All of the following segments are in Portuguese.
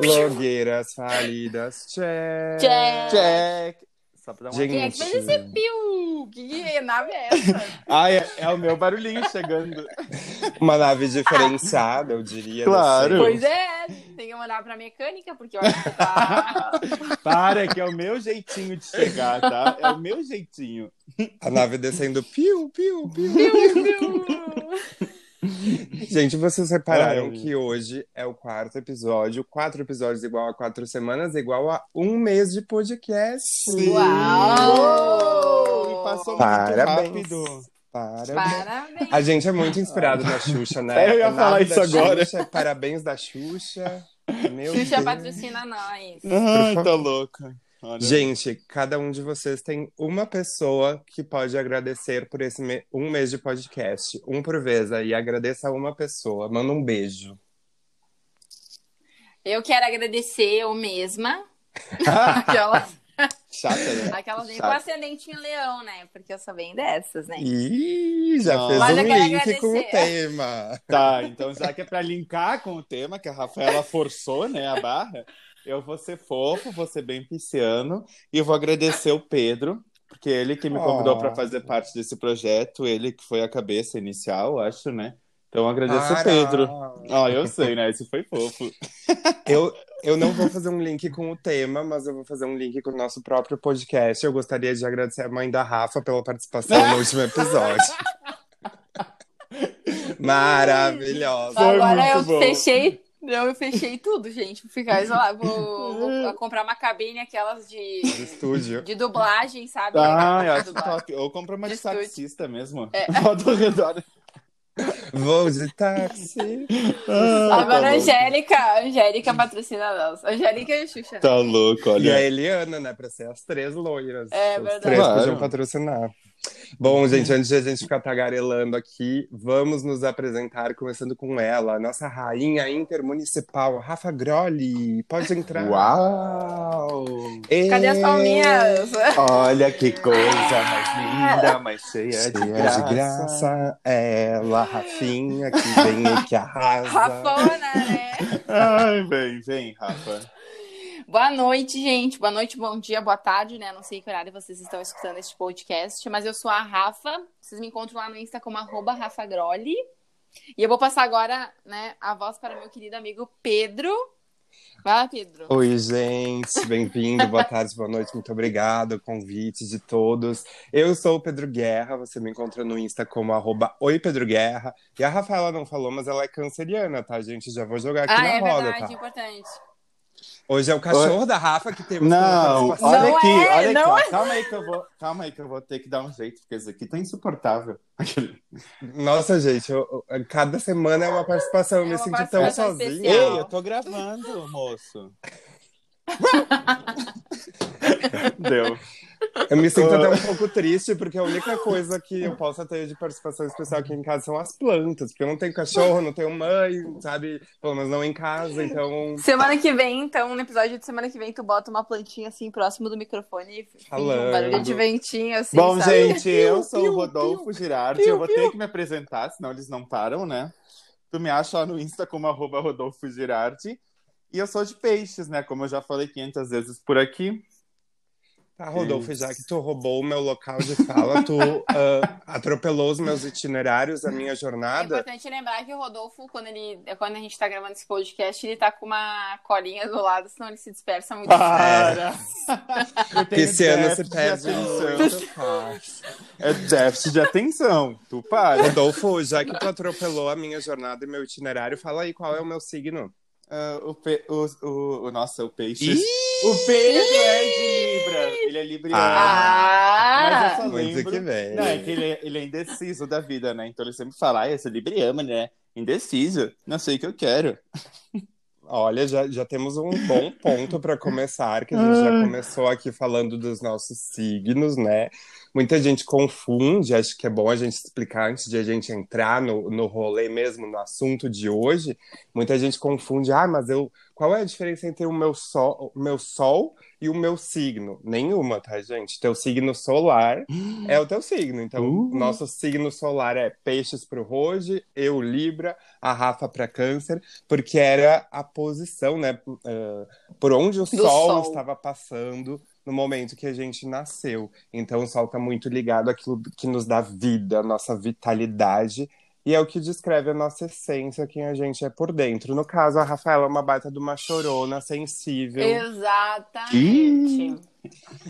Blogueiras falidas, check. Check. Check. Só pra dar uma... Gente. Quem é que fez esse piu? Que, nave é essa? Ah, é, é o meu barulhinho chegando. Uma nave diferenciada, eu diria. Claro. pois é, tem que mandar pra mecânica, porque eu acho que tá. Para, que é o meu jeitinho de chegar, tá? É o meu jeitinho. A nave descendo piu, piu, piu. Gente, vocês repararam Ai. que hoje é o quarto episódio. Quatro episódios igual a quatro semanas, igual a um mês de podcast. Uau! E passou Parabéns. muito rápido. Parabéns. Parabéns. A gente é muito inspirado na Xuxa, né? Eu ia falar da isso agora. Xuxa, parabéns da Xuxa. Meu Xuxa Deus. patrocina nós. Ai, tá louca. Olha. Gente, cada um de vocês tem uma pessoa que pode agradecer por esse me- um mês de podcast. Um por vez aí. Agradeça a uma pessoa. Manda um beijo. Eu quero agradecer eu mesma. Aquelas, Chata, né? aquelas nem com ascendente em leão, né? Porque eu sou bem dessas, né? Ih, já Não. fez Mas um link com o agradecer. tema. Tá, então já que é pra linkar com o tema, que a Rafaela forçou, né, a barra, eu vou ser fofo, vou ser bem pisciano e vou agradecer o Pedro, porque ele que me convidou Oh. pra fazer parte desse projeto, ele que foi a cabeça inicial, acho, né? Então eu agradeço Para. o Pedro. Ah, eu sei, né? Esse foi fofo. Eu, eu não vou fazer um link com o tema, mas eu vou fazer um link com o nosso próprio podcast. Eu gostaria de agradecer a mãe da Rafa pela participação no último episódio. Maravilhosa. Agora muito eu bom. fechei. Eu fechei tudo, gente. Vou ficar isolado. Vou, vou comprar uma cabine, aquelas de, Do estúdio. de dublagem, sabe? Ah, eu De acho top. Ou compra uma de De taxista mesmo. É. Roda ao redor. Vou de táxi. Ah, Agora, tá louco. Angélica, Angélica patrocina nós. Angélica e Xuxa. né? Tá louco, E olha. a Eliana, né? Pra ser as três loiras. É verdade. três Claro. podiam patrocinar. Bom, gente, antes de a gente ficar tagarelando aqui, vamos nos apresentar, começando com ela, a nossa rainha intermunicipal, Rafa Grolli. Pode entrar. Uau! Cadê as palminhas? Olha que coisa mais linda, mais cheia, Cheia de graça. de graça, ela, Rafinha, que vem e que arrasa. Rafona, né? Ai, vem, vem, Rafa. Boa noite, gente. Boa noite, bom dia, boa tarde, né? Não sei que horário vocês estão escutando este podcast, mas eu sou a Rafa. Vocês me encontram lá no Insta como arroba Rafa Grolli. E eu vou passar agora, né, a voz para meu querido amigo Pedro. Vai lá, Pedro. Oi, gente, bem-vindo, boa tarde, boa noite, muito obrigado, convite de todos. Eu sou o Pedro Guerra, você me encontra no Insta como arroba Oi Pedro Guerra. E a Rafaela não falou, mas ela é canceriana, tá, gente? Já vou jogar aqui Ah, na é roda, verdade, tá? importante. Hoje é o cachorro da Rafa que temos Não, olha Não aqui, é, olha aqui. não ó. Calma aí que eu vou, calma aí que eu vou ter que dar um jeito, porque isso aqui tá insuportável. Nossa, gente, eu- eu- cada semana é uma participação, eu É me sinto tão sozinha. especial. Ei, eu tô gravando, moço. Deu. Eu me sinto até um pouco triste, porque a única coisa que eu posso ter de participação especial aqui em casa são as plantas, porque eu não tenho cachorro, não tenho mãe, sabe? Pelo menos não em casa, então. Semana que vem, então, no episódio de semana que vem, tu bota uma plantinha assim próximo do microfone e um Falando. barulho de ventinho, assim, Bom, sabe? gente, eu sou piu, o Rodolfo Girardi. piu, eu vou ter que me apresentar, senão eles não param, né? Tu me acha lá no Insta como arroba Rodolfo Girardi. E eu sou de peixes, né? Como eu já falei 500 vezes por aqui. Tá, Rodolfo, já que tu roubou o meu local de fala, tu ah, atropelou os meus itinerários, a minha É jornada. importante lembrar que o Rodolfo, quando, ele, quando a gente tá gravando esse podcast, ele tá com uma colinha do lado, senão ele se dispersa muito. Para! Esse ano se perde muito. É déficit de atenção. Tu para. Rodolfo, já que tu atropelou a minha jornada e meu itinerário, fala aí qual é o meu signo. Ah, o, pe... o, o, o- Nossa, o peixe. Ih! O Pedro é de Libra. Ele é libriano. Ah! Mas eu só Muito lembro... que. Não, é que ele é, ele é indeciso da vida, né? Então ele sempre fala, ah, eu sou libriano, né? Indeciso. Não sei o que eu quero. Olha, já, já temos um bom ponto para começar, que a gente já começou aqui falando dos nossos signos, né? Muita gente confunde, acho que é bom a gente explicar antes de a gente entrar no, no rolê mesmo, no assunto de hoje. Muita gente confunde, ah, mas eu. Qual é a diferença entre o meu sol, o meu sol e o meu signo. Nenhuma, tá, gente? Teu signo solar é o teu signo. Então, Uh. nosso signo solar é peixes pro Rose, eu Libra, a Rafa pra Câncer, porque era a posição, né? eh, por onde o sol, sol. estava passando no momento que a gente nasceu. Então, o sol está muito ligado àquilo que nos dá vida, a nossa vitalidade. E é o que descreve a nossa essência, quem a gente é por dentro. No caso, a Rafaela é uma baita de uma chorona, sensível. Exatamente.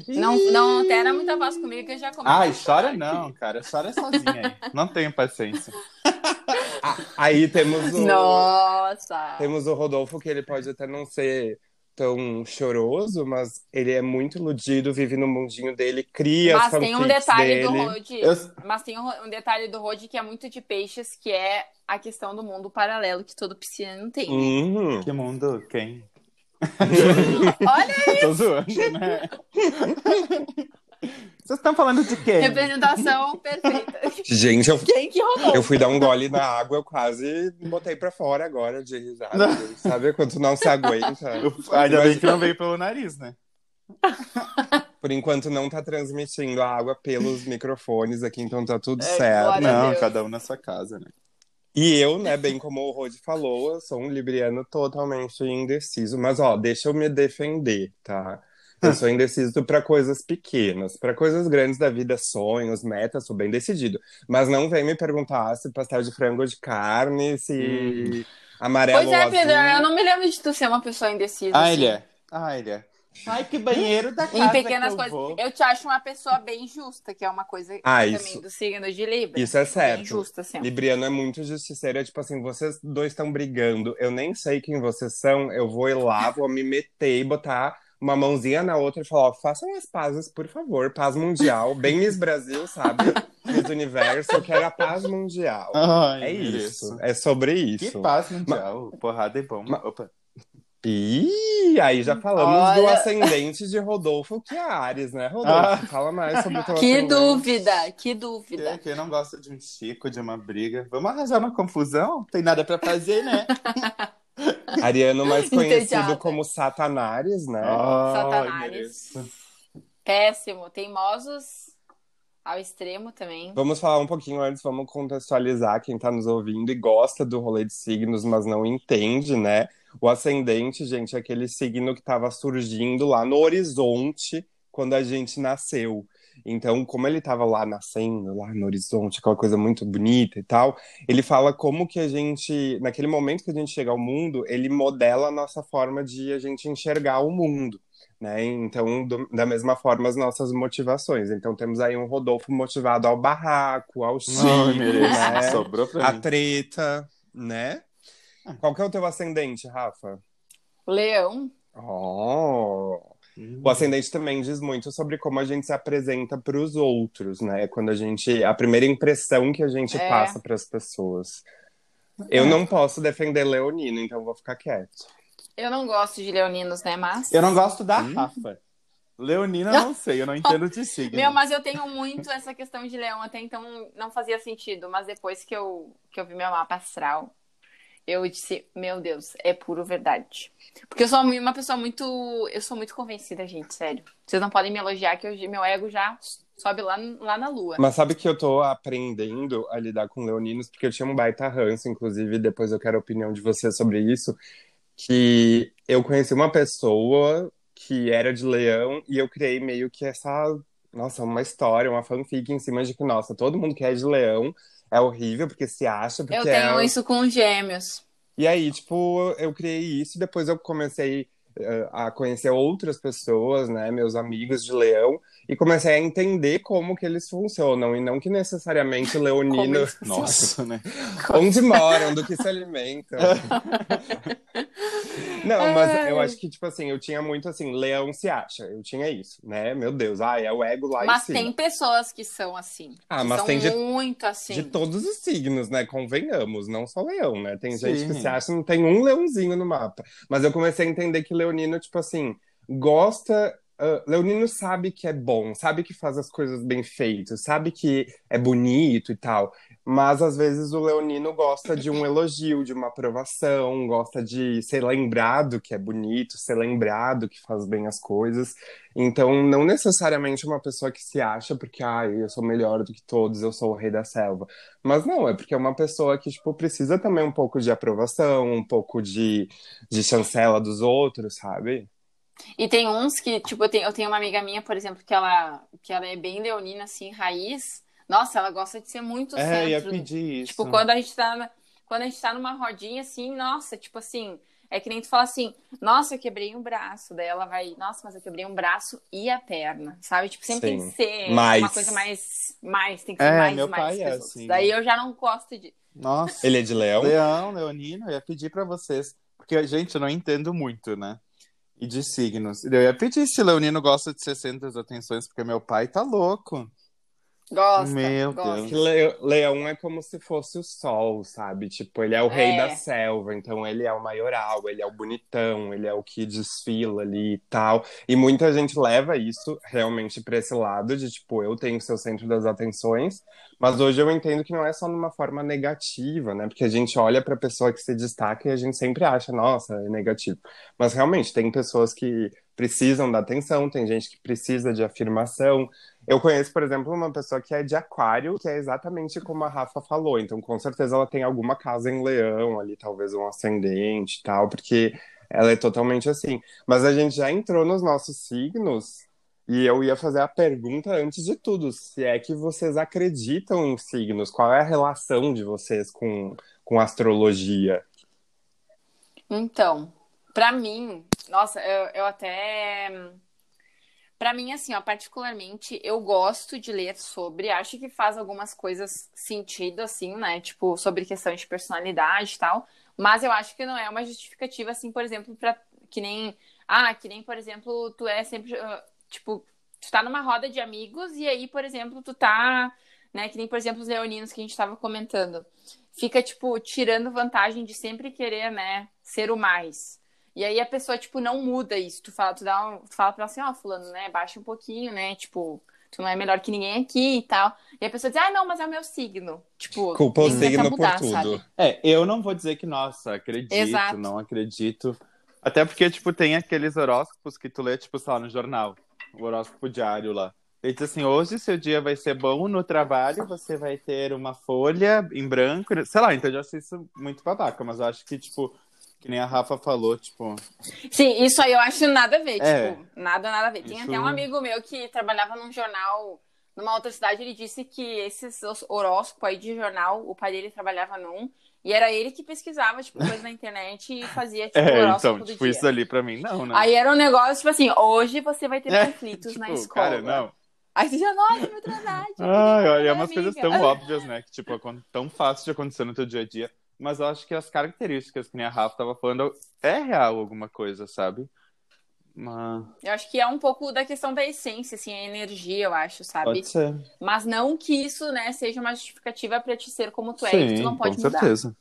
Não, não altera muita voz comigo que eu já começo. Ai, a chora não, cara. Chora sozinha aí. Não tenho paciência. Aí temos o, Nossa! temos o Rodolfo, que ele pode até não ser tão choroso, mas ele é muito iludido, vive no mundinho dele, cria as Mas tem um detalhe do dele. Rod. Eu- Mas tem um, detalhe do Rod que é muito de peixes, que é a questão do mundo paralelo que todo pisciano tem. Uhum. Que mundo? Quem? Olha, Tô zoando, né? Vocês estão falando de quem? representação perfeita. Gente, eu, Quem que rolou? eu fui dar um gole na água, eu quase botei pra fora agora de risada. Sabe quando tu não se aguenta? Eu- Ainda bem que não veio pelo nariz, né? Por enquanto não tá transmitindo a água pelos microfones aqui, então tá tudo É, certo. Não, cada um na sua casa, né? E eu, né, bem como o Rod falou, eu sou um libriano totalmente indeciso. Mas, ó, deixa eu me defender, tá? Eu sou indeciso pra coisas pequenas. Pra coisas grandes da vida, sonhos, metas, sou bem decidido. Mas não vem me perguntar se pastel de frango de carne, se amarelo Pois é, ou Pedro, eu não me lembro de tu ser uma pessoa indecisa. Ah, assim. ele é. Ah, ele é. Ai, que banheiro da casa Em pequenas que eu coisas. vou. Eu te acho uma pessoa bem justa, que é uma coisa Ah, também isso- do signo de Libra. Isso é Bem certo. justa, assim. Libriano é muito justiceiro, é tipo assim, vocês dois estão brigando, eu nem sei quem vocês são, eu vou ir lá, vou me meter e botar uma mãozinha na outra e falar, ó, façam as pazes, por favor, paz mundial, bem Miss Brasil, sabe? Miss Universo, eu quero a paz mundial. Ai, é mereço. isso, é sobre Que isso. paz mundial. Porrada e bomba. Opa. E aí já falamos do Olha. ascendente de Rodolfo, que é Ares, né, Rodolfo? Ah. Fala mais sobre o teu Que ascendente. dúvida, que dúvida. Quem, quem não gosta de um chico, de uma briga? Vamos arranjar uma confusão? Tem nada pra fazer, né? Ariano, mais conhecido Entediada. como Satanares, né? Ai, Satanares. mereço. Péssimo. Teimosos ao extremo também. Vamos falar um pouquinho antes, vamos contextualizar quem tá nos ouvindo e gosta do rolê de signos, mas não entende, né? O ascendente, gente, é aquele signo que estava surgindo lá no horizonte quando a gente nasceu. Então, como ele estava lá nascendo, lá no horizonte, aquela coisa muito bonita e tal, ele fala como que a gente, naquele momento que a gente chega ao mundo, ele modela a nossa forma de a gente enxergar o mundo. Né? Então, do- da mesma forma, as nossas motivações. Então, temos aí um Rodolfo motivado ao barraco, ao chico, né? Sobrou pra a mim. treta, né? Qual que é o teu ascendente, Rafa? Leão. Oh. O ascendente também diz muito sobre como a gente se apresenta para os outros, né? Quando a gente. A primeira impressão que a gente É. passa para as pessoas. Eu não posso defender Leonino, então vou ficar quieto. Eu não gosto de leoninos, né? Mas. Eu não gosto da Rafa. Leonina, não sei, eu não entendo de signo. Meu, mas eu tenho muito essa questão de leão, até então não fazia sentido, mas depois que eu, que eu vi meu mapa astral, eu disse, meu Deus, é puro verdade. Porque eu sou uma pessoa muito. Eu sou muito convencida, gente, sério. Vocês não podem me elogiar que eu- meu ego já sobe lá, lá na lua. Mas sabe que eu tô aprendendo a lidar com leoninos, porque eu tinha um baita ranço, inclusive, depois eu quero a opinião de você sobre isso, que eu conheci uma pessoa que era de leão e eu criei meio que essa, nossa, uma história, uma fanfic em cima de que, nossa, todo mundo que é de leão é horrível porque se acha, porque Eu tenho é... isso com gêmeos. E aí, tipo, eu criei isso, depois eu comecei eh, a conhecer outras pessoas, né, meus amigos de leão, e comecei a entender como que eles funcionam, e não que necessariamente leonino, Nossa, né? onde moram, do que se alimentam. Não, mas Ai. eu acho que, tipo assim, eu tinha muito assim, leão se acha, eu tinha isso, né, meu Deus, ai, é o ego lá Mas em cima. tem pessoas que são assim. Ah, que mas são tem de- muito assim. De todos os signos, né? Convenhamos, não só leão, né? Tem gente que Sim. se acha que não tem um leãozinho no mapa. Mas eu comecei a entender que leonino, tipo assim, gosta Uh, Leonino sabe que é bom, sabe que faz as coisas bem feitas, sabe que é bonito e tal, mas às vezes o Leonino gosta de um elogio, de uma aprovação, gosta de ser lembrado que é bonito, ser lembrado que faz bem as coisas. Então, não necessariamente uma pessoa que se acha porque, ah, eu sou melhor do que todos, eu sou o rei da selva. Mas não, é porque é uma pessoa que, tipo, precisa também um pouco de aprovação, um pouco de, de chancela dos outros, sabe? E tem uns que, tipo, eu tenho, eu tenho uma amiga minha, por exemplo, que ela, que ela é bem leonina, assim, raiz. Nossa, ela gosta de ser muito É, centro. ia pedir isso. Tipo, quando a gente tá, quando a gente tá numa rodinha, assim, nossa, tipo assim, é que nem tu fala assim, nossa, eu quebrei um braço. Daí ela vai, nossa, mas eu quebrei um braço e a perna, sabe? Tipo, sempre tem Sim. que ser Mais. uma coisa mais, mais, tem que ser É, mais, meu mais pai é assim. Daí eu já não gosto de... Nossa. Ele é de leão? Leão, Leonino, eu ia pedir pra vocês. Porque, gente, eu não entendo muito, né? E de signos. Eu ia pedir se Leonino gosta de 60 atenções, porque meu pai tá louco. Gosta, Meu gosta. Deus. Le- leão é como se fosse o sol, sabe? Tipo, ele é o rei É. da selva, então ele é o maioral, ele é o bonitão, ele é o que desfila ali e tal. E muita gente leva isso realmente pra esse lado de, tipo, eu tenho que ser o centro das atenções, mas hoje eu entendo que não é só numa forma negativa, né? Porque a gente olha pra pessoa que se destaca e a gente sempre acha, nossa, é negativo. Mas realmente, tem pessoas que precisam da atenção, tem gente que precisa de afirmação. Eu conheço, por exemplo, uma pessoa que é de aquário, que é exatamente como a Rafa falou. Então, com certeza, ela tem alguma casa em leão ali, talvez um ascendente e tal, porque ela é totalmente assim. Mas a gente já entrou nos nossos signos e eu ia fazer a pergunta antes de tudo: se é que vocês acreditam em signos? Qual é a relação de vocês com, com astrologia? Então, pra mim, nossa, eu, eu até. Pra mim, assim, ó, particularmente, eu gosto de ler sobre, acho que faz algumas coisas sentido, assim, né? Tipo, sobre questões de personalidade e tal. Mas eu acho que não é uma justificativa, assim, por exemplo, pra que nem. Ah, que nem, por exemplo, tu é sempre. ah, Tipo, tu tá numa roda de amigos e aí, por exemplo, tu tá. Né, que nem, por exemplo, os leoninos que a gente tava comentando. Fica, tipo, tirando vantagem de sempre querer, né, ser o mais. E aí a pessoa, tipo, não muda isso. Tu fala, tu dá um, tu fala pra ela assim, ó, fulano, né? Baixa um pouquinho, né? Tipo, tu não é melhor que ninguém aqui e tal. E a pessoa diz, ah, não, mas é o meu signo. Tipo, Culpa o signo mudar, por tudo. sabe? É, eu não vou dizer que, nossa, acredito, Exato. não acredito. Até porque, tipo, tem aqueles horóscopos que tu lê, tipo, sei lá, no jornal. O horóscopo diário lá. Ele diz assim, hoje seu dia vai ser bom no trabalho, você vai ter uma folha em branco. Sei lá, então eu já acho isso muito babaca, mas eu acho que, tipo, que nem a Rafa falou, tipo... Sim, isso aí eu acho nada a ver, É. tipo, nada, nada a ver. Tem Isso- até um amigo meu que trabalhava num jornal numa outra cidade, ele disse que esses horóscopos aí de jornal, o pai dele trabalhava num, e era ele que pesquisava, tipo, coisa na internet e fazia, tipo, É, horóscopo então, tipo, dia. isso ali pra mim, não, né? Aí era um negócio, tipo assim, hoje você vai ter É, conflitos na Tipo, escola. Cara, não. Aí você já, nossa, meu verdade. Ai, olha, é umas amiga. coisas tão óbvias, né? Que, tipo, acon- tão fácil de acontecer no teu dia a dia. Mas eu acho que as características que nem a Rafa tava falando é real alguma coisa, sabe? Mas Eu acho que é um pouco da questão da essência, assim, a energia, eu acho, sabe? pode ser. Mas não que isso, né, seja uma justificativa pra te ser como tu é, Sim, que tu não pode com mudar. certeza.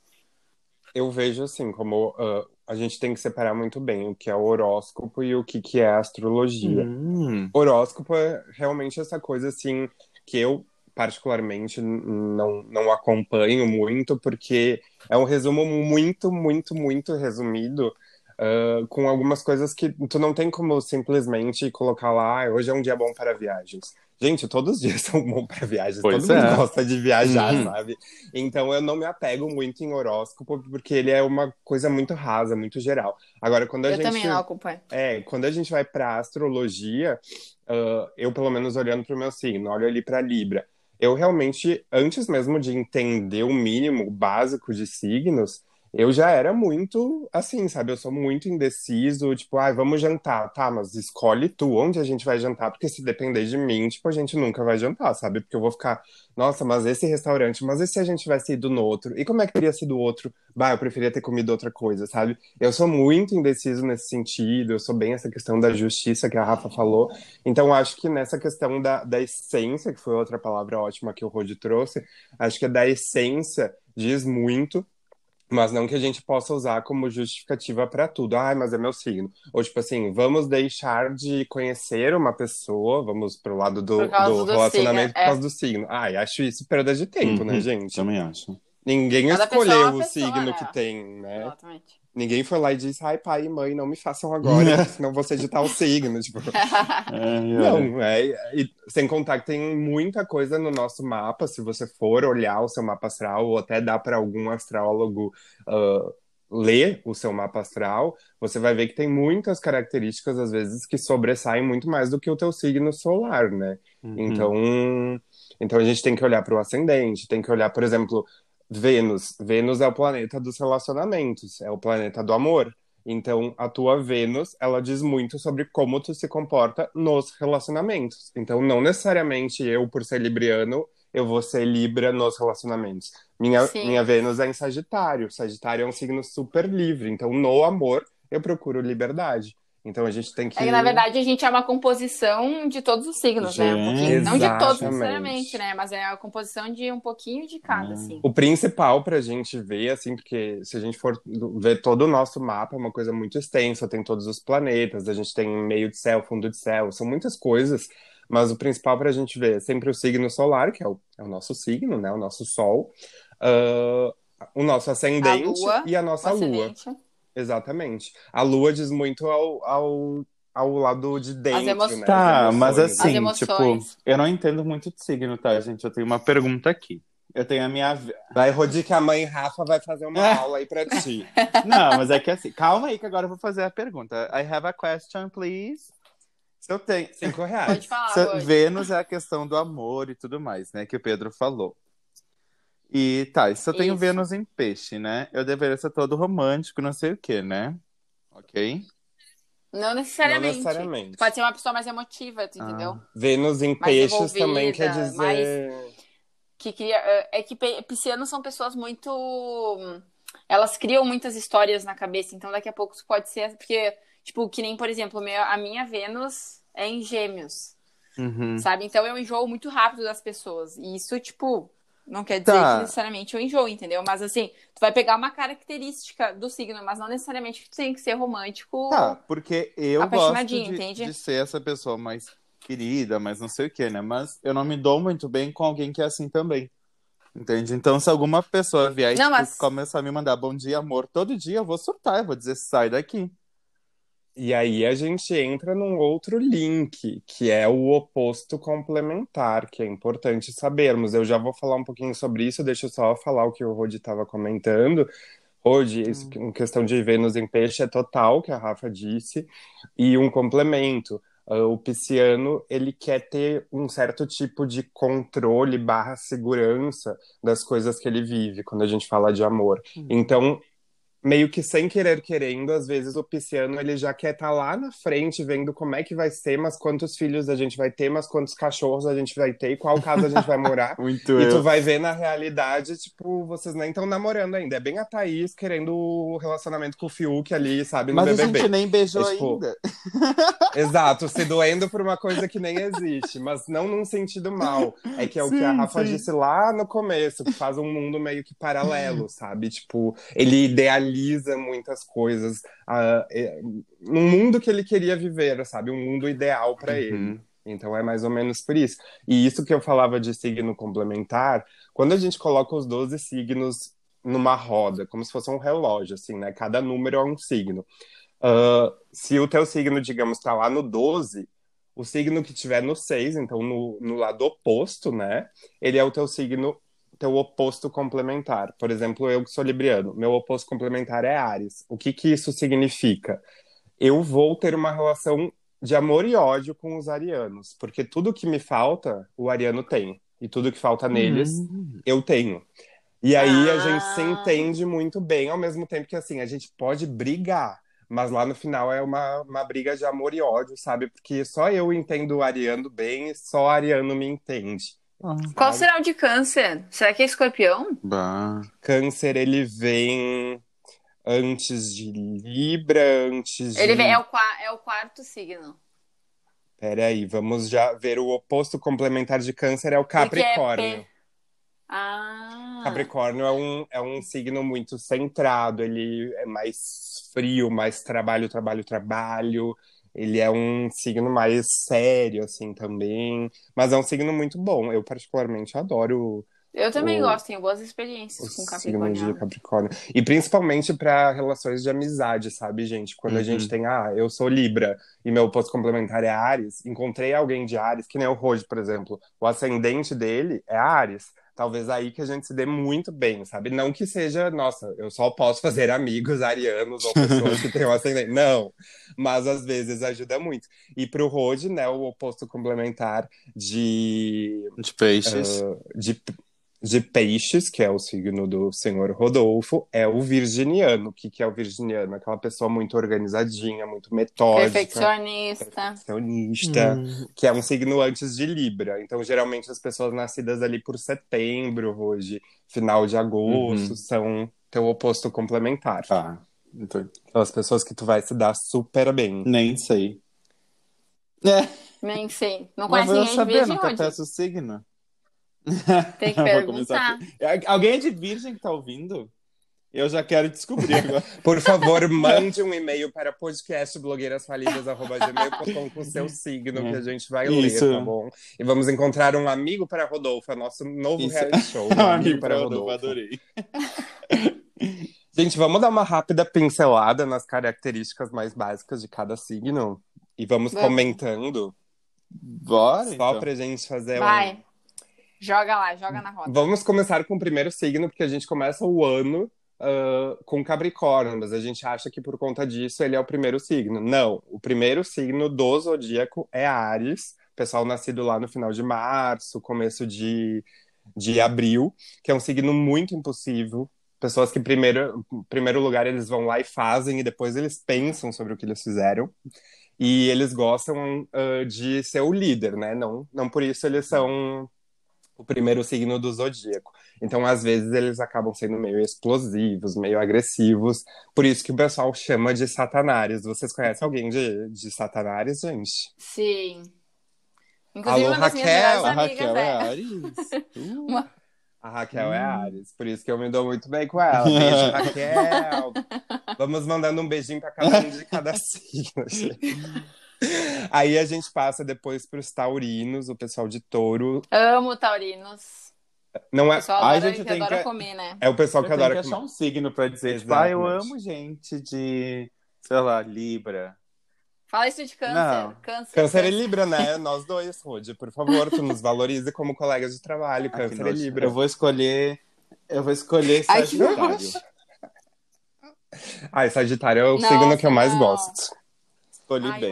Eu vejo assim, como ah, a gente tem que separar muito bem o que é o horóscopo e o que, que é a astrologia. Hum. Horóscopo é realmente essa coisa assim que eu particularmente não, não acompanho muito, porque é um resumo muito, muito, muito resumido, ah, com algumas coisas que tu não tem como simplesmente colocar lá, "Ah, hoje é um dia bom para viagens. Gente, todos os dias são bons para viagens, Pois todo mundo é. gosta de viajar, Uhum. sabe? Então eu não me apego muito em horóscopo, porque ele é uma coisa muito rasa, muito geral. Agora, quando a Eu gente também não acompanho. é, quando a gente vai para astrologia, ah, eu pelo menos olhando para o meu signo, olho ali para Libra. Eu realmente, antes mesmo de entender o mínimo básico de signos, eu já era muito assim, sabe? Eu sou muito indeciso, tipo, ai, vamos jantar, tá, mas escolhe tu onde a gente vai jantar, porque se depender de mim, tipo, a gente nunca vai jantar, sabe? Porque eu vou ficar, nossa, mas esse restaurante, mas e se a gente tivesse ido no outro? E como é que teria sido outro? Bah, eu preferia ter comido outra coisa, sabe? Eu sou muito indeciso nesse sentido, eu sou bem essa questão da justiça que a Rafa falou. Então, acho que nessa questão da, da essência, que foi outra palavra ótima que o Rod trouxe, acho que da essência diz muito. Mas não que a gente possa usar como justificativa para tudo. Ai, mas é meu signo. Ou tipo assim, vamos deixar de conhecer uma pessoa, vamos pro lado do, do do relacionamento signo, por é. causa do signo. Ai, acho isso perda de tempo, né, Uhum, gente? Também acho. Ninguém Cada pessoa é escolheu uma o pessoa, signo né? que tem, né? Exatamente. Ninguém foi lá e disse, ai, pai e mãe, não me façam agora, senão você de tal signo. Tipo, É, não, é, e sem contar que tem muita coisa no nosso mapa, se você for olhar o seu mapa astral, ou até dá para algum astrólogo ah, ler o seu mapa astral, você vai ver que tem muitas características, às vezes, que sobressaem muito mais do que o teu signo solar, né? Uhum. Então, então a gente tem que olhar para o ascendente, tem que olhar, por exemplo, Vênus. Vênus é o planeta dos relacionamentos, é o planeta do amor. Então, a tua Vênus, ela diz muito sobre como tu se comporta nos relacionamentos. Então, não necessariamente eu, por ser libriano, eu vou ser Libra nos relacionamentos. Minha, Sim. minha Vênus é em Sagitário. Sagitário é um signo super livre. Então, no amor, eu procuro liberdade. Então, a gente tem que. É que, na verdade, a gente é uma composição de todos os signos, né? Um Gente. pouquinho, não de todos necessariamente, né? Mas é a composição de um pouquinho de cada, Hum. assim. O principal pra gente ver, assim, porque se a gente for ver todo o nosso mapa, é uma coisa muito extensa, tem todos os planetas, a gente tem meio de céu, fundo de céu, são muitas coisas, mas o principal pra gente ver é sempre o signo solar, que é o, é o nosso signo, né, o nosso sol, ah, o nosso ascendente lua, e a nossa lua. Exatamente. A lua diz muito ao, ao, ao lado de dentro, emoções. né? Tá, as mas assim, As tipo, eu não entendo muito de signo, tá, gente? Eu tenho uma pergunta aqui. Eu tenho a minha. Vai, Rodi, que a mãe Rafa vai fazer uma aula aí pra ti. Não, mas é que assim, calma aí que agora eu vou fazer a pergunta. I have a question, please. Se eu tenho. Cinco reais. Pode falar, Se-. Vênus é a questão do amor e tudo mais, né? Que o Pedro falou. E tá, e se eu tenho Isso. Vênus em peixe, né? Eu deveria ser todo romântico, não sei o quê, né? Ok? Não necessariamente. Não necessariamente. Pode ser uma pessoa mais emotiva, tu entendeu? Vênus em Mais peixes também quer dizer. Que cria. É que piscianos são pessoas muito. Elas criam muitas histórias na cabeça, então daqui a pouco tu pode ser. Porque, tipo, que nem, por exemplo, a minha Vênus é em gêmeos. Uhum. Sabe? Então eu enjoo muito rápido das pessoas. E isso, tipo, não quer dizer Tá. que necessariamente eu enjoo, entendeu? Mas assim, tu vai pegar uma característica do signo, mas não necessariamente que tu tem que ser romântico. Tá, porque eu gosto de, de ser essa pessoa mais querida, mas não sei o quê, né? Mas eu não me dou muito bem com alguém que é assim também. Entende? Então, se alguma pessoa vier e Não, tipo, mas- começar a me mandar bom dia, amor, todo dia eu vou surtar, eu vou dizer, sai daqui. E aí a gente entra num outro link, que é o oposto complementar, que é importante sabermos. Eu já vou falar um pouquinho sobre isso, deixa eu só falar o que o Rodi estava comentando. Rodi, isso, em questão de Vênus em peixe é total, que a Rafa disse, e um complemento. ah, o pisciano, ele quer ter um certo tipo de controle barra segurança das coisas que ele vive, quando a gente fala de amor. Então, meio que sem querer querendo, às vezes o pisciano ele já quer estar lá na frente vendo como é que vai ser, mas quantos filhos a gente vai ter, mas quantos cachorros a gente vai ter, e qual casa a gente vai morar. Muito E tu eu. vai ver na realidade, tipo, vocês nem estão namorando ainda. É bem a Thaís querendo o relacionamento com o Fiuk ali, sabe, no Mas a BBB. gente nem beijou É, tipo, ainda. Exato, se doendo por uma coisa que nem existe, mas não num sentido mal. É que é o que a Rafa sim. disse lá no começo, que faz um mundo meio que paralelo, sabe? Tipo, ele idealiza muitas coisas num mundo que ele queria viver, sabe? Um mundo ideal para ele. Uhum. Então é mais ou menos por isso. E isso que eu falava de signo complementar, quando a gente coloca os 12 signos numa roda, como se fosse um relógio, assim, né? Cada número é um signo. Ah, se o teu signo, digamos, tá lá no 12, o signo que tiver no 6, então no, no lado oposto, né? Ele é o teu signo, teu oposto complementar. Por exemplo, eu que sou libriano, meu oposto complementar é Ares. O que que isso significa? Eu vou ter uma relação de amor e ódio com os arianos, porque tudo que me falta, o ariano tem. E tudo que falta neles, Uhum. eu tenho. E aí a Ah. gente se entende muito bem, ao mesmo tempo que assim, a gente pode brigar, mas lá no final é uma, uma briga de amor e ódio, sabe? Porque só eu entendo o Ariano bem e só o Ariano me entende. Ah, Qual será o de câncer? Será que é escorpião? bah. Câncer, ele vem antes de Libra, antes de... Ele vem- é, o, é o quarto signo. Peraí, vamos já ver o oposto complementar de Câncer é o é Capricórnio. Ah. Capricórnio é um, é um signo muito centrado, ele é mais frio, mais trabalho, trabalho, trabalho. Ele é um signo mais sério, assim, também. Mas é um signo muito bom. Eu, particularmente, adoro Eu também O- gosto, tenho boas experiências o com signo Capricórnio. de Capricórnio. E principalmente para relações de amizade, sabe, gente? Quando a Uhum. gente tem, ah, eu sou Libra e meu oposto complementar é Ares, encontrei alguém de Ares, que nem o Rose, por exemplo. O ascendente dele é Ares. Talvez aí que a gente se dê muito bem, sabe? Não que seja, nossa, eu só posso fazer amigos arianos ou pessoas que tenham ascendente. Não. Mas às vezes ajuda muito. E pro Rode, né, o oposto complementar de De peixes. ah, de, de peixes, que é o signo do senhor Rodolfo, é o virginiano. O que, que é o virginiano? Aquela pessoa muito organizadinha, muito metódica, Perfeccionista. perfeccionista, Hum. que é um signo antes de Libra. Então, geralmente, as pessoas nascidas ali por setembro, hoje, final de agosto, Uhum. são teu oposto complementar. Tá. Então, Aquelas pessoas que tu vai se dar super bem. nem sei. É, Nem sei. Não mas conhece vou ninguém de saber, virgem, nunca peço o signo. Tem que perguntar. aqui. Alguém é de virgem que tá ouvindo? Eu já quero descobrir agora. Por favor, mande um e-mail para podcastblogueirasfalidas.gmail.com com seu signo, que a gente vai Isso. ler, tá bom? E vamos encontrar um amigo para Rodolfo, é nosso novo Isso. reality show. Um amigo para Rodolfo, Rodolfo. adorei. Gente, vamos dar uma rápida pincelada nas características mais básicas de cada signo? E vamos Vamos. comentando, Bora, só então. pra gente fazer um... Joga lá, joga na roda. Vamos começar com o primeiro signo, porque a gente começa o ano ah, com Capricórnio, mas a gente acha que por conta disso ele é o primeiro signo. Não, o primeiro signo do zodíaco é Ares, pessoal nascido lá no final de março, começo de, de abril, que é um signo muito impulsivo. Pessoas que, primeiro, primeiro lugar, eles vão lá e fazem, e depois eles pensam sobre o que eles fizeram. E eles gostam ah, de ser o líder, né? Não, não por isso eles são o primeiro signo do zodíaco. Então, às vezes, eles acabam sendo meio explosivos, meio agressivos. Por isso que o pessoal chama de satanares. Vocês conhecem alguém de, de satanares, gente? Sim. Inclusive, Alô, Raquel. A Raquel é é. Ares. Uh. Uma- A Raquel é Hum. Ares, por isso que eu me dou muito bem com ela. Beijo, Raquel! Vamos mandando um beijinho pra cada um de cada signo. Aí a gente passa depois pros taurinos, o pessoal de touro. Amo taurinos. Não O é, pessoal Ai, adora, gente, que tem adora que- comer, né? é o pessoal Eu que tenho adora que comer. achar um signo pra dizer, tipo, ah, eu Exatamente. amo gente de, sei lá, Libra. Fala isso de câncer. Não. Câncer. Câncer e Libra, né? Nós dois, Rude. Por favor, tu nos valorize como colegas de trabalho. Que Câncer e. Libra. Eu vou escolher. Eu vou escolher Ai, que Sagitário. Ai, Sagitário é o Nossa, signo que eu mais não. gosto. Escolhi Ai, bem.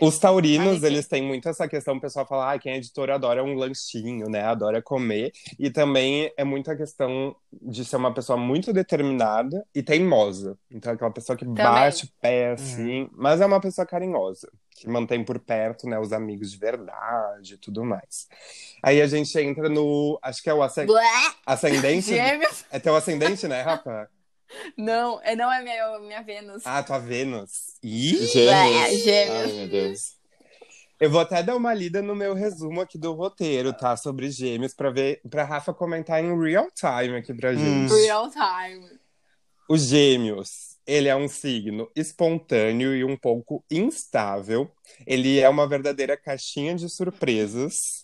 Os taurinos, enfim. eles têm muito essa questão, o pessoal fala, ah, quem é editor adora um lanchinho, né? Adora comer. E também é muito a questão de ser uma pessoa muito determinada e teimosa. Então, é aquela pessoa que bate o pé, assim, mas é uma pessoa carinhosa, que mantém por perto, né, os amigos de verdade e tudo mais. Aí a gente entra no, acho que é o ascendente. Gêmeos? É teu ascendente, né, Rafa? Não, é, não é minha, minha Vênus. Ah, tua Vênus. Ih! É, gêmeos. Ai, meu Deus. Eu vou até dar uma lida no meu resumo aqui do roteiro, tá? Sobre gêmeos, pra ver, pra Rafa comentar em real time aqui pra gente. Real time. Os gêmeos, ele é um signo espontâneo e um pouco instável. Ele é uma verdadeira caixinha de surpresas.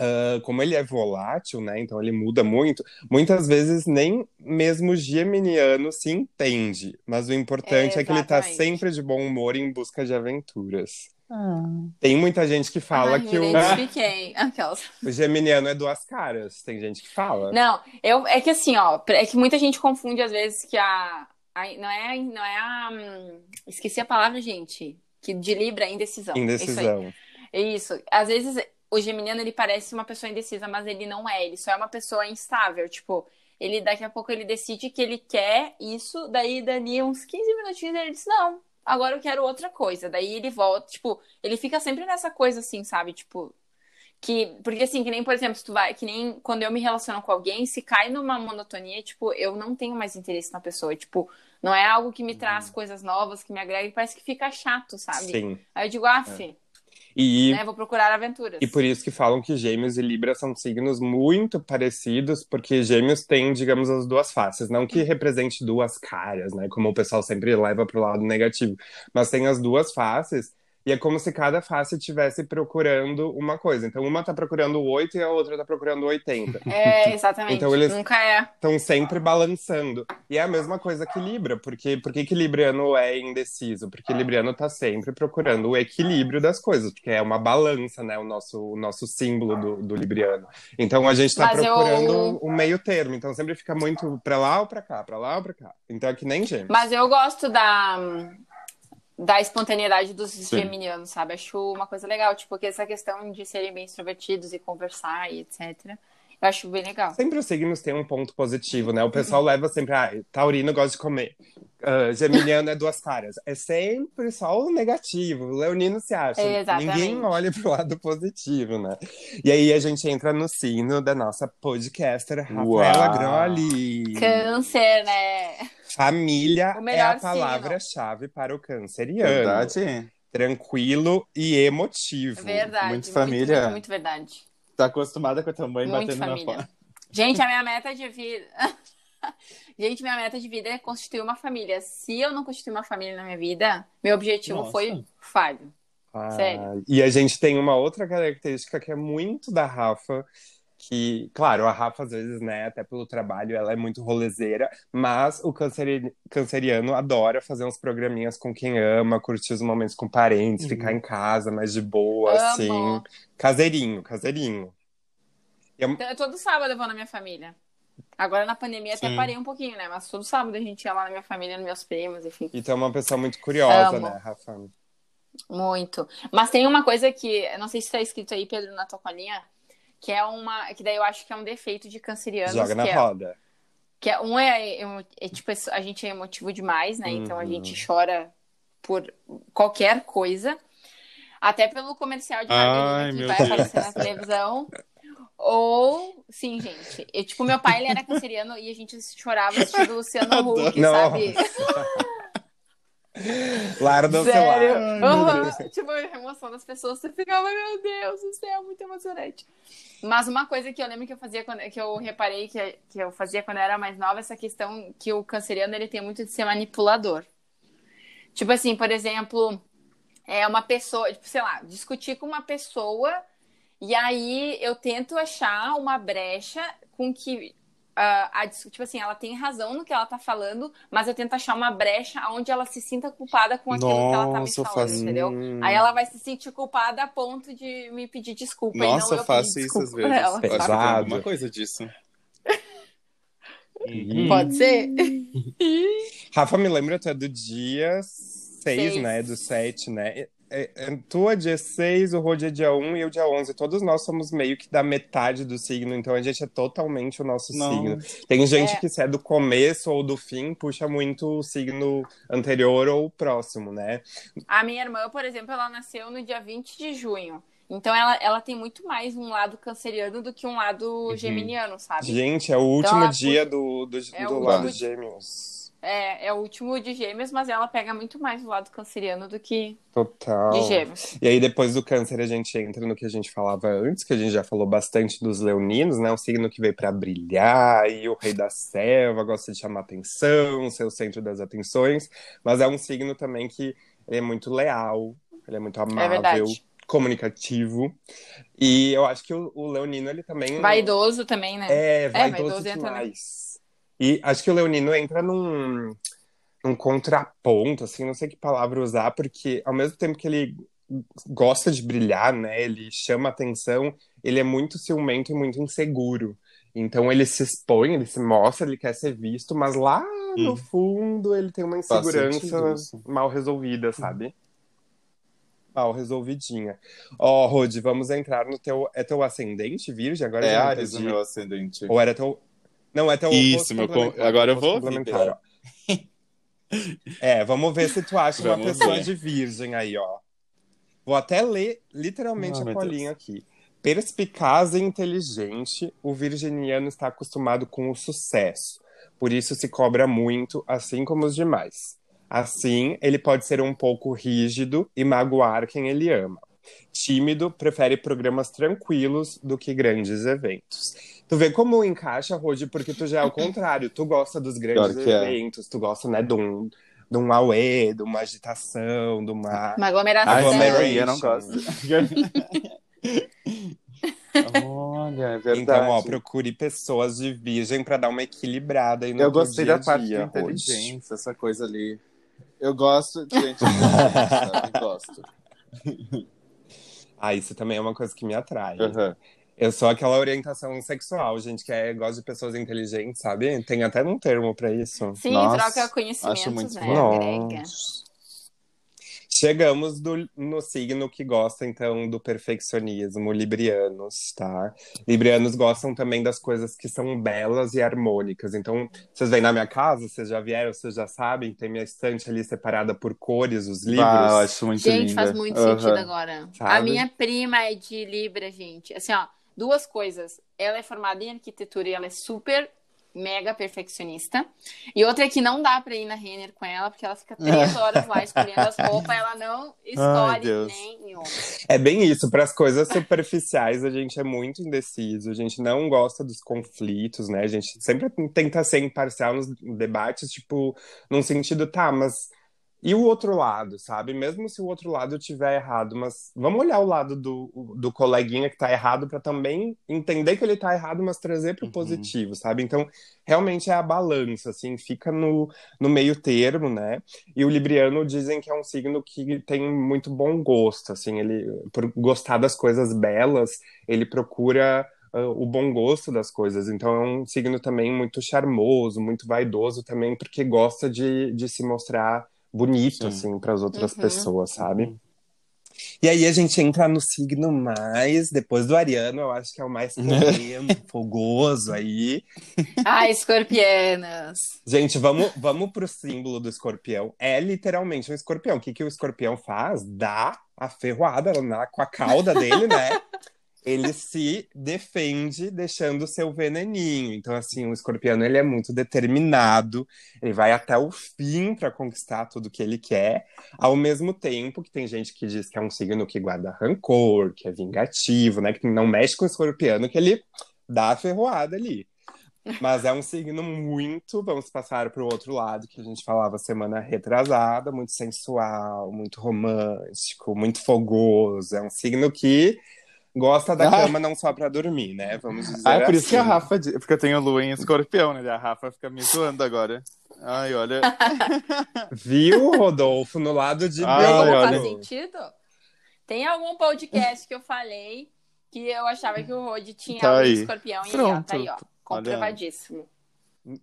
Ah, como ele é volátil, né? Então ele muda muito. Muitas vezes nem mesmo o geminiano se entende. Mas o importante é, que ele tá sempre de bom humor em busca de aventuras. Tem muita gente que fala Ai, que o. Aquelas. o geminiano é duas caras. Tem gente que fala. Não, eu, é que assim, ó, é que muita gente confunde às vezes que a. a- não é, não é a. hum, esqueci a palavra, gente. Que de Libra é indecisão. Isso aí. Indecisão. Isso. Às vezes o geminiano ele parece uma pessoa indecisa, mas ele não é. Ele só é uma pessoa instável. Tipo, ele daqui a pouco ele decide que ele quer isso, daí dali uns 15 minutinhos ele diz: Não, agora eu quero outra coisa. Daí ele volta, tipo, ele fica sempre nessa coisa assim, sabe? Tipo. Que, porque assim, que nem, por exemplo, se tu vai, que nem quando eu me relaciono com alguém, se cai numa monotonia, tipo, eu não tenho mais interesse na pessoa. Tipo, não é algo que me traz coisas novas, que me agrega, e parece que fica chato, sabe? Sim. Aí eu digo, ah, fi, E, né? Vou procurar aventuras. e por isso que falam que Gêmeos e Libra são signos muito parecidos, porque Gêmeos têm, digamos, as duas faces. Não que represente duas caras, né? Como o pessoal sempre leva pro lado negativo. Mas tem as duas faces. E é como se cada face estivesse procurando uma coisa. Então, uma tá procurando o 8 e a outra tá procurando o 80. É, exatamente. Então eles- Nunca é. Estão sempre balançando. E é a mesma coisa que Libra. Porque, por que Libriano é indeciso? Porque Libriano tá sempre procurando o equilíbrio das coisas. Porque é uma balança, né? O nosso, o nosso símbolo do, do Libriano. Então a gente tá Mas eu- procurando o meio termo. Então sempre fica muito pra lá ou pra cá, pra lá ou pra cá. Então é que nem gêmeos. Mas eu gosto da, da espontaneidade dos geminianos, sabe? Acho uma coisa legal, tipo, que essa questão de serem bem extrovertidos e conversar e etc. Eu acho bem legal. Sempre os signos têm um ponto positivo, né? O pessoal leva sempre, ah, taurino gosta de comer. Ah, geminiano é duas caras. É sempre só o negativo. O leonino se acha. Exatamente. Ninguém olha pro lado positivo, né? E aí a gente entra no sino da nossa podcaster, Rafaela Uau. Grolli. Câncer, né? Família O é a palavra-chave para o canceriano. Verdade? Tranquilo e emotivo. Verdade. Muito família. Muito, muito verdade. Tá acostumada com a tua mãe Muito batendo na família. porta. Gente, a minha meta de vida. Gente, minha meta de vida é constituir uma família. Se eu não constituir uma família na minha vida, meu objetivo Nossa. foi falho. Ah, Sério. E a gente tem uma outra característica que é muito da Rafa, que, claro, a Rafa, às vezes, né, até pelo trabalho, ela é muito rolezeira, mas o canceri- canceriano adora fazer uns programinhas com quem ama, curtir os momentos com parentes, ficar em casa mais de boa, Amo. assim. Caseirinho, caseirinho. E é- todo sábado eu vou na minha família. Agora na pandemia até Sim. parei um pouquinho, né? Mas todo sábado a gente ia lá na minha família, nos meus primos, enfim. E tu é uma pessoa muito curiosa, Amo. né, Rafa? Muito. Mas tem uma coisa que, eu não sei se tá escrito aí, Pedro, na tua colinha, que é uma. Que daí eu acho que é um defeito de cancerianos. Joga na que é, roda. que é um é, emo- é, tipo, a gente é emotivo demais, né? Então a Uhum. gente chora por qualquer coisa. Até pelo comercial de margarina que meu vai Deus. aparecer na televisão. Ou, sim, gente. Eu, tipo, meu pai, ele era canceriano e a gente chorava assistindo o Luciano Huck, sabe? Larga o Sério. celular. Aham. Tipo, a emoção das pessoas, você ficava, meu Deus do céu, muito emocionante. Mas uma coisa que eu lembro que eu fazia quando que eu reparei que, que eu fazia quando eu era mais nova, essa questão que o canceriano ele tem muito de ser manipulador. Tipo assim, por exemplo, é uma pessoa, tipo, sei lá, discutir com uma pessoa e aí eu tento achar uma brecha com que a dis- tipo assim, ela tem razão no que ela tá falando, mas eu tento achar uma brecha onde ela se sinta culpada com aquilo que ela tá me Nossa, falando, faço- entendeu? Aí ela vai se sentir culpada a ponto de me pedir desculpa. e Nossa, não eu faço pedir isso às vezes. ela, Pesado. alguma coisa disso. Ih. Pode ser? Rafa, me lembra, tu é do dia 6, Seis. né? Do 7, né? É, é, tu é dia 6, o Rod é dia 1 e eu dia 11. Todos nós somos meio que da metade do signo, então a gente é totalmente o nosso Não. signo. Tem gente É. que se é do começo ou do fim, puxa muito o signo anterior ou próximo, né? A minha irmã, por exemplo, ela nasceu no dia 20 de junho. Então ela, ela tem muito mais um lado canceriano do que um lado geminiano, sabe? Gente, é o último ela dia do, do, É do o lado último- gêmeos. É, é o último de gêmeos, mas ela pega muito mais o lado canceriano do que Total. de gêmeos. E aí, depois do câncer, a gente entra no que a gente falava antes, que a gente já falou bastante dos leoninos, né? Um signo que veio pra brilhar, e o rei da selva gosta de chamar atenção, ser o centro das atenções, mas é um signo também que ele é muito leal, ele é muito É amável, verdade. comunicativo. E eu acho que o, o leonino, ele também... Vaidoso também, né? É, vaidoso vaidoso entra demais. E acho que o Leonino entra num, num contraponto, assim, não sei que palavra usar, porque ao mesmo tempo que ele gosta de brilhar, né, ele chama atenção, ele é muito ciumento e muito inseguro. Então ele se expõe, ele se mostra, ele quer ser visto, mas lá no Hum. fundo ele tem uma insegurança mal resolvida, sabe? Mal resolvidinha. Ó, Rod, vamos entrar no teu. É teu ascendente, Virgem? Agora É Ares o meu ascendente. Ou era teu. Não, é teu. Isso, meu com- agora eu vou ouvir, complementar, ó. É, vamos ver se tu acha uma Vamos pessoa ver. de virgem aí, ó. Vou até ler literalmente Ah, a colinha aqui. Perspicaz e inteligente, o virginiano está acostumado com o sucesso. Por isso se cobra muito, assim como os demais. Assim, ele pode ser um pouco rígido e magoar quem ele ama. Tímido, prefere programas tranquilos do que grandes eventos. Tu vê como encaixa, Rodi, porque tu já é o contrário. Tu gosta dos grandes que é. eventos, tu gosta, né, de um, de um auê, de uma agitação, de uma... Uma aglomeração. Aglomeration. Eu não gosto. Olha, é verdade. Então, ó, procure pessoas de virgem pra dar uma equilibrada aí no eu gostei dia da parte dia, da inteligência, essa coisa ali. Eu gosto de gente inteligente, sabe? Gosto. Ah, isso também é uma coisa que me atrai. Aham. Eu sou aquela orientação sexual, gente, que é, gosta de pessoas inteligentes, sabe? Tem até um termo pra isso. Sim, Nossa, troca acho conhecimentos, muito né? bom. Chegamos do- no signo que gosta, então, do perfeccionismo, librianos, tá? Librianos gostam também das coisas que são belas e harmônicas. Então, vocês vêm na minha casa, vocês já vieram, vocês já sabem, tem minha estante ali separada por cores, os livros. Ah, eu acho muito Gente, linda. faz muito Aham. sentido agora. Sabe? A minha prima é de Libra, gente. Assim, ó, duas coisas. Ela é formada em arquitetura e ela é super mega perfeccionista. E outra é que não dá pra ir na Renner com ela, porque ela fica três horas lá escolhendo as roupas, ela não escolhe Deus. nenhuma. É bem isso, para as coisas superficiais a gente é muito indeciso, a gente não gosta dos conflitos, né? A gente sempre tenta ser imparcial nos debates, tipo, num sentido, tá, mas e o outro lado, sabe? Mesmo se o outro lado tiver errado, mas vamos olhar o lado do, do coleguinha que tá errado para também entender que ele tá errado, mas trazer pro Uhum. positivo, sabe? Então, realmente é a balança, assim, fica no, no meio termo, né? E o Libriano dizem que é um signo que tem muito bom gosto, assim, ele, por gostar das coisas belas, ele procura ah, o bom gosto das coisas. Então é um signo também muito charmoso, muito vaidoso também, porque gosta de, de se mostrar bonito, Sim. assim, para as outras Uhum. pessoas, sabe? E aí a gente entra no signo mais, depois do Ariano, eu acho que é o mais polêmico, fogoso aí. Ai, escorpianas. Gente, vamos, vamos pro símbolo do escorpião. É literalmente um escorpião. O que, que o escorpião faz? Dá a ferroada na, com a cauda dele, né? Ele se defende deixando o seu veneninho. Então, assim, o escorpião ele é muito determinado, ele vai até o fim para conquistar tudo que ele quer, ao mesmo tempo que tem gente que diz que é um signo que guarda rancor, que é vingativo, né? Que não mexe com o escorpião, que ele dá a ferroada ali. Mas é um signo muito, vamos passar para o outro lado, que a gente falava semana retrasada, muito sensual, muito romântico, muito fogoso. É um signo que gosta da Ah. cama não só para dormir, né? Vamos dizer Ah, é por isso que a assim. Rafa. Porque eu tenho lua em escorpião, né? A Rafa fica me zoando agora. Ai, olha. Viu, Rodolfo, no lado de Ai, Não dentro. faz olha. sentido? Tem algum podcast que eu falei que eu achava que o Rod tinha Tá aí. escorpião e Pronto. ó, tá aí, ó. Comprovadíssimo.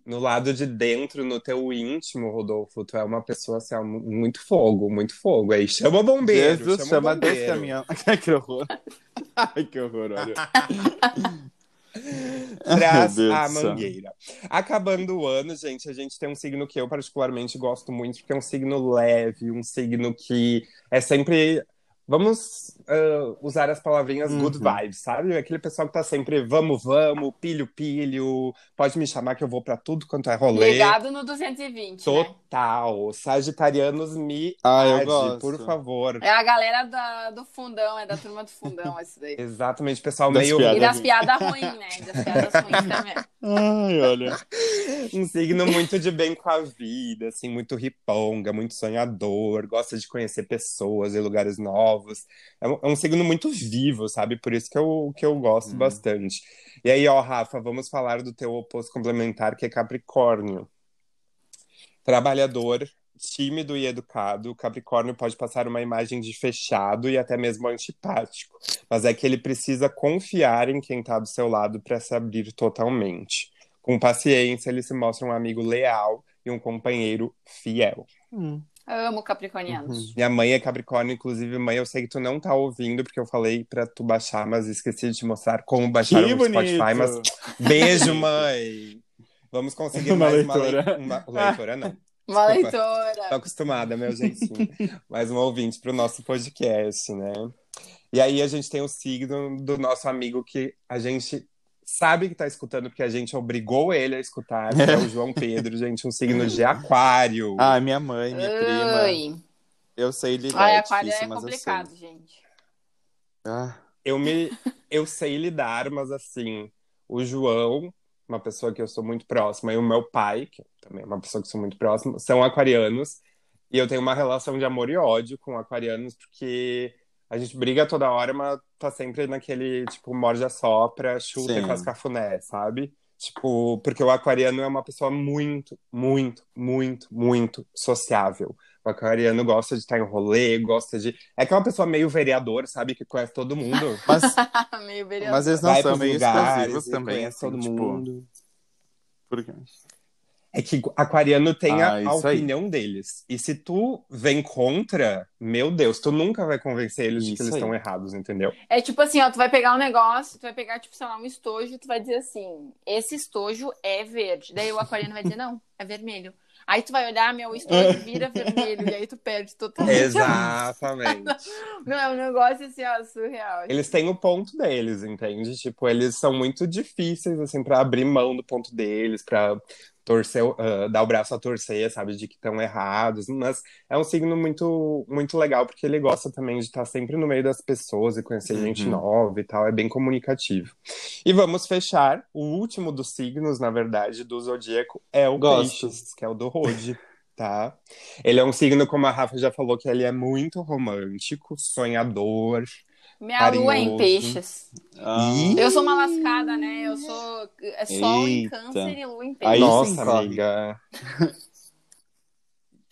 No lado de dentro, no teu íntimo, Rodolfo, tu é uma pessoa assim, muito fogo, muito fogo. Aí chama bombeiro, Jesus, chama, chama bombeiro. caminhão. Que horror. Ai, que horror, olha. Traz a mangueira. Acabando o ano, gente, a gente tem um signo que eu particularmente gosto muito, porque é um signo leve, um signo que é sempre. Vamos ah, usar as palavrinhas good Uhum. vibes, sabe? Aquele pessoal que tá sempre vamos, vamos, pilho, pilho, pode me chamar que eu vou pra tudo quanto é rolê. Ligado no 220, né? Total. Sagitarianos me Ah, eu ade, gosto. por favor. É a galera da- do fundão, é da turma do fundão, esse daí. Exatamente, pessoal Das meio E piadas. das piadas ruins, né? E das piadas ruins também. Ai, olha. Um signo muito de bem com a vida, assim, muito riponga, muito sonhador, gosta de conhecer pessoas e lugares novos. É um, é um signo muito vivo, sabe? Por isso que eu, que eu gosto Hum. bastante. E aí, ó, Rafa, vamos falar do teu oposto complementar, que é Capricórnio. Trabalhador, tímido e educado, o Capricórnio pode passar uma imagem de fechado e até mesmo antipático, mas é que ele precisa confiar em quem está do seu lado para se abrir totalmente. Com paciência, ele se mostra um amigo leal e um companheiro fiel. Amo capricornianos. Minha mãe é Capricórnio, inclusive, mãe, eu sei que tu não tá ouvindo, porque eu falei pra tu baixar, mas esqueci de te mostrar como baixar Que o bonito. Spotify, mas beijo, mãe! Vamos conseguir Uma mais uma, leitora. lei- uma leitora, não. Uma Desculpa. Tô leitora. acostumada, meu jeitinho. Mais um ouvinte pro nosso podcast, né? E aí a gente tem o signo do nosso amigo que a gente sabe que tá escutando, porque a gente obrigou ele a escutar, que é o João Pedro, gente, um signo de aquário. Ai, minha mãe, minha prima. Ai, Eu sei lidar. Ai é aquário difícil, é mas eu complicado, gente. Ah, Eu me eu sei lidar, mas assim, o João, uma pessoa que eu sou muito próxima, e o meu pai, que também é uma pessoa que eu sou muito próxima, são aquarianos, e eu tenho uma relação de amor e ódio com aquarianos, porque a gente briga toda hora, mas tá sempre naquele, tipo, morde a sopra, chuta e Sim. faz cafuné, sabe? Tipo, porque o aquariano é uma pessoa muito, muito, muito, muito sociável. O aquariano gosta de estar em rolê, gosta de. É que é uma pessoa meio vereador, sabe? Que conhece todo mundo. mas, Meio vereador. mas eles não Vai são meio lugares e também, conhece assim, todo tipo. mundo. Porque... É que aquariano tem a, Ah, a isso aí. opinião deles. E se tu vem contra, meu Deus, tu nunca vai convencer eles de que Isso eles aí. estão errados, entendeu? É tipo assim, ó, tu vai pegar um negócio, tu vai pegar, tipo, sei lá, um estojo, tu vai dizer assim, esse estojo é verde. Daí o aquariano vai dizer, não, é vermelho. Aí tu vai olhar, meu, o estojo vira vermelho, e aí tu perde totalmente. Exatamente. Não, é um negócio assim, ó, surreal. Eles têm o ponto deles, entende? Tipo, eles são muito difíceis, assim, pra abrir mão do ponto deles, pra torcer, ah, dar o braço a torcer, sabe, de que estão errados. Mas é um signo muito, muito legal, porque ele gosta também de estar sempre no meio das pessoas e conhecer Uhum. gente nova e tal. É bem comunicativo. E vamos fechar. O último dos signos, na verdade, do zodíaco é o Gosto. Peixes, que é o do Rode. Tá? Ele é um signo, como a Rafa já falou, que ele é muito romântico, sonhador, Minha lua é em carinhoso. peixes. Ah! Eu sou uma lascada, né? Eu sou é sol em Eita. câncer e lua em Aí peixes. Nossa, sim, corre. amiga.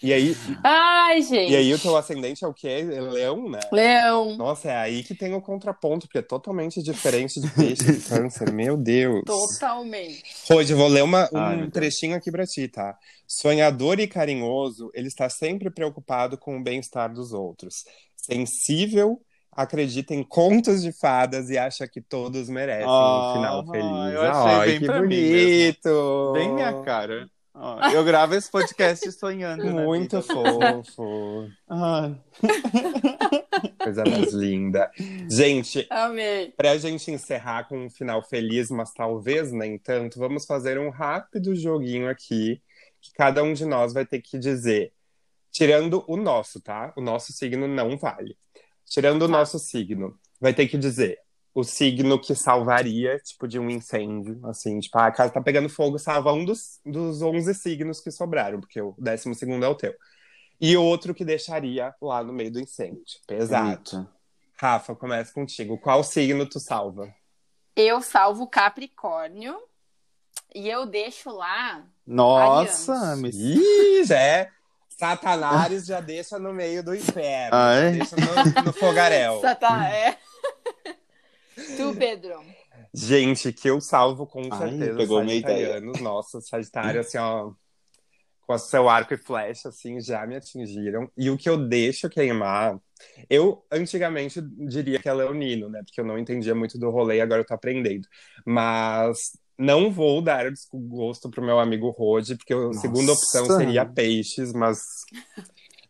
E aí, Ai, gente. e aí o teu ascendente é o quê? É leão, né? Leão. Nossa, é aí que tem o contraponto, porque é totalmente diferente de peixe e câncer. Meu Deus. Totalmente. Hoje eu vou ler uma- um Ai, trechinho aqui pra ti, tá? Sonhador e carinhoso, ele está sempre preocupado com o bem-estar dos outros. Sensível, acredita em contos de fadas e acha que todos merecem Ah, um final feliz. eu achei Ai, bem que pra mim bonito! Bem minha cara. Ó, eu gravo esse podcast sonhando. né, Muito vida? fofo. Coisa mais linda. Gente, Amei. pra gente encerrar com um final feliz, mas talvez nem tanto, vamos fazer um rápido joguinho aqui, que cada um de nós vai ter que dizer, tirando o nosso, tá? O nosso signo não vale. Tirando o Tá. nosso signo, vai ter que dizer o signo que salvaria, tipo, de um incêndio, assim, tipo, ah, a casa tá pegando fogo, salva um dos, dos 11 signos que sobraram, porque o décimo segundo é o teu. E outro que deixaria lá no meio do incêndio. Pesado. Eita. Rafa, começa contigo. Qual signo tu salva? Eu salvo Capricórnio e eu deixo lá. Nossa, me... Ih, já é. Satanás já deixa no meio do inferno. Ah, é? já Deixa no, no fogaréu. Tá, é. tu, Pedro. Gente, que eu salvo com Ai, certeza pegou minha sagitarianos. Nossa, Sagitário, assim, ó. Com o seu arco e flecha, assim, já me atingiram. E o que eu deixo queimar. Eu, antigamente, diria que é leonino, né? Porque eu não entendia muito do rolê agora eu tô aprendendo. Mas não vou dar desgosto pro meu amigo Rode, porque a segunda opção seria peixes, mas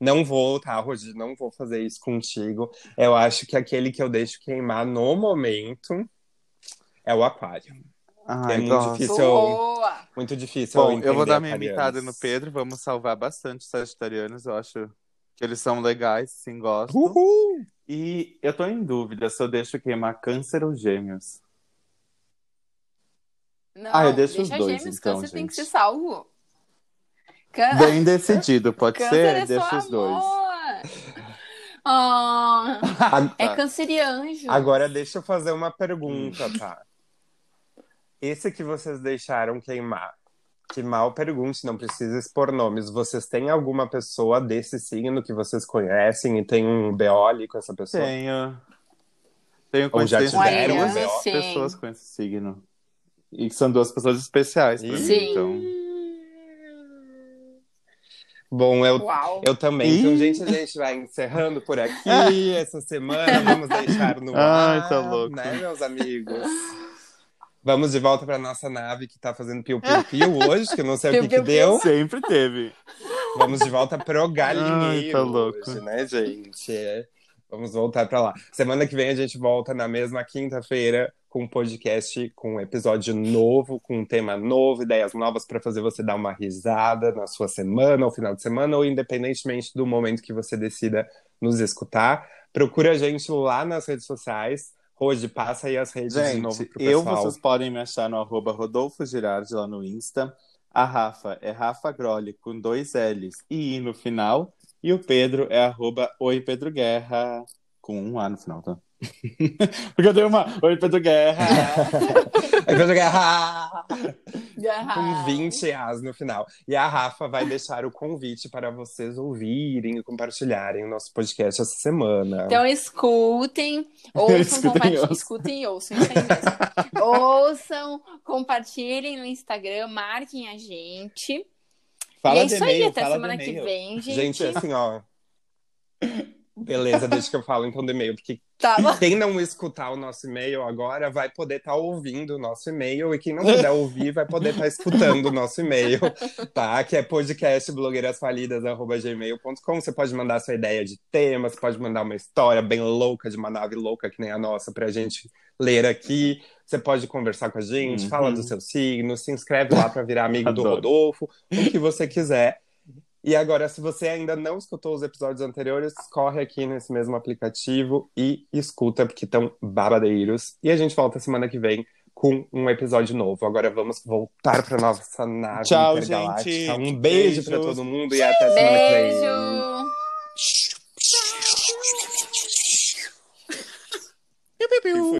não vou, tá, Rode? Não vou fazer isso contigo. Eu acho que aquele que eu deixo queimar no momento é o aquário. Ai, É muito difícil. Boa! Muito difícil. Bom, eu vou entender dar minha imitada no Pedro. Vamos salvar bastante os sagitarianos. Eu acho que eles são legais, sim, gosto. Uhul! E eu tô em dúvida se eu deixo queimar câncer ou gêmeos. Não, Ah, eu deixo os dois, gêmeos, então, câncer tem gente. que ser salvo. Cân- Bem decidido, pode câncer ser? é Deixa os dois. Ah, é cancerianjo. Agora deixa eu fazer uma pergunta, tá? Esse que vocês deixaram queimar, que mal pergunte, não precisa expor nomes. Vocês têm alguma pessoa desse signo que vocês conhecem e tem um BO ali com essa pessoa? Tenho. Tenho Ou já tiveram um BO? Pessoas com esse signo. E que são duas pessoas especiais pra mim, Sim. então. Bom, eu, Uau. eu também. Então, Ih. gente, a gente vai encerrando por aqui essa semana. Vamos deixar no ar, Ai, tá louco. né, meus amigos? Vamos de volta para nossa nave que tá fazendo piu-piu-piu hoje, que eu não sei o que, que Piu-piu-piu. deu. Sempre teve. Vamos de volta pro galinheiro Ai, tá louco. hoje, né, gente? É. Vamos voltar pra lá. Semana que vem a gente volta na mesma quinta-feira com um podcast, com um episódio novo, com um tema novo, ideias novas pra fazer você dar uma risada na sua semana, ou final de semana, ou independentemente do momento que você decida nos escutar. Procura a gente lá nas redes sociais. Hoje, passa aí as redes de novo Gente, pro eu, pessoal. vocês podem me achar no arroba Rodolfo Girardi lá no Insta. A Rafa é Rafa Grolli com dois L's e I no final. E o Pedro é arroba Oi Pedro Guerra com um A no final, tá? Porque eu dei uma Oi Pedro Guerra. Jogar Garra. com 20 As no final. E a Rafa vai deixar o convite para vocês ouvirem e compartilharem o nosso podcast essa semana. Então escutem, ouçam, Escutem, compartilhem. ouçam. Escutem e ouçam, isso aí mesmo. ouçam, compartilhem no Instagram, marquem a gente. Fala e é isso aí, até semana que vem, gente. Gente, assim, ó. Beleza, deixa que eu falo então do e-mail, porque Tá quem não escutar o nosso e-mail agora vai poder estar ouvindo o nosso e-mail, e quem não puder ouvir vai poder estar escutando o nosso e-mail, tá? Que é podcastblogueirasfalidas.gmail.com. Você pode mandar sua ideia de tema, você pode mandar uma história bem louca de uma nave louca que nem a nossa pra gente ler aqui. Você pode conversar com a gente, Uhum. fala do seu signo, se inscreve lá pra virar amigo do Adoro. Rodolfo, o que você quiser. E agora, se você ainda não escutou os episódios anteriores, corre aqui nesse mesmo aplicativo e escuta, porque estão babadeiros. E a gente volta semana que vem com um episódio novo. Agora vamos voltar para nossa nave Tchau, gente. Um beijo para todo mundo e até semana que vem. Beijo!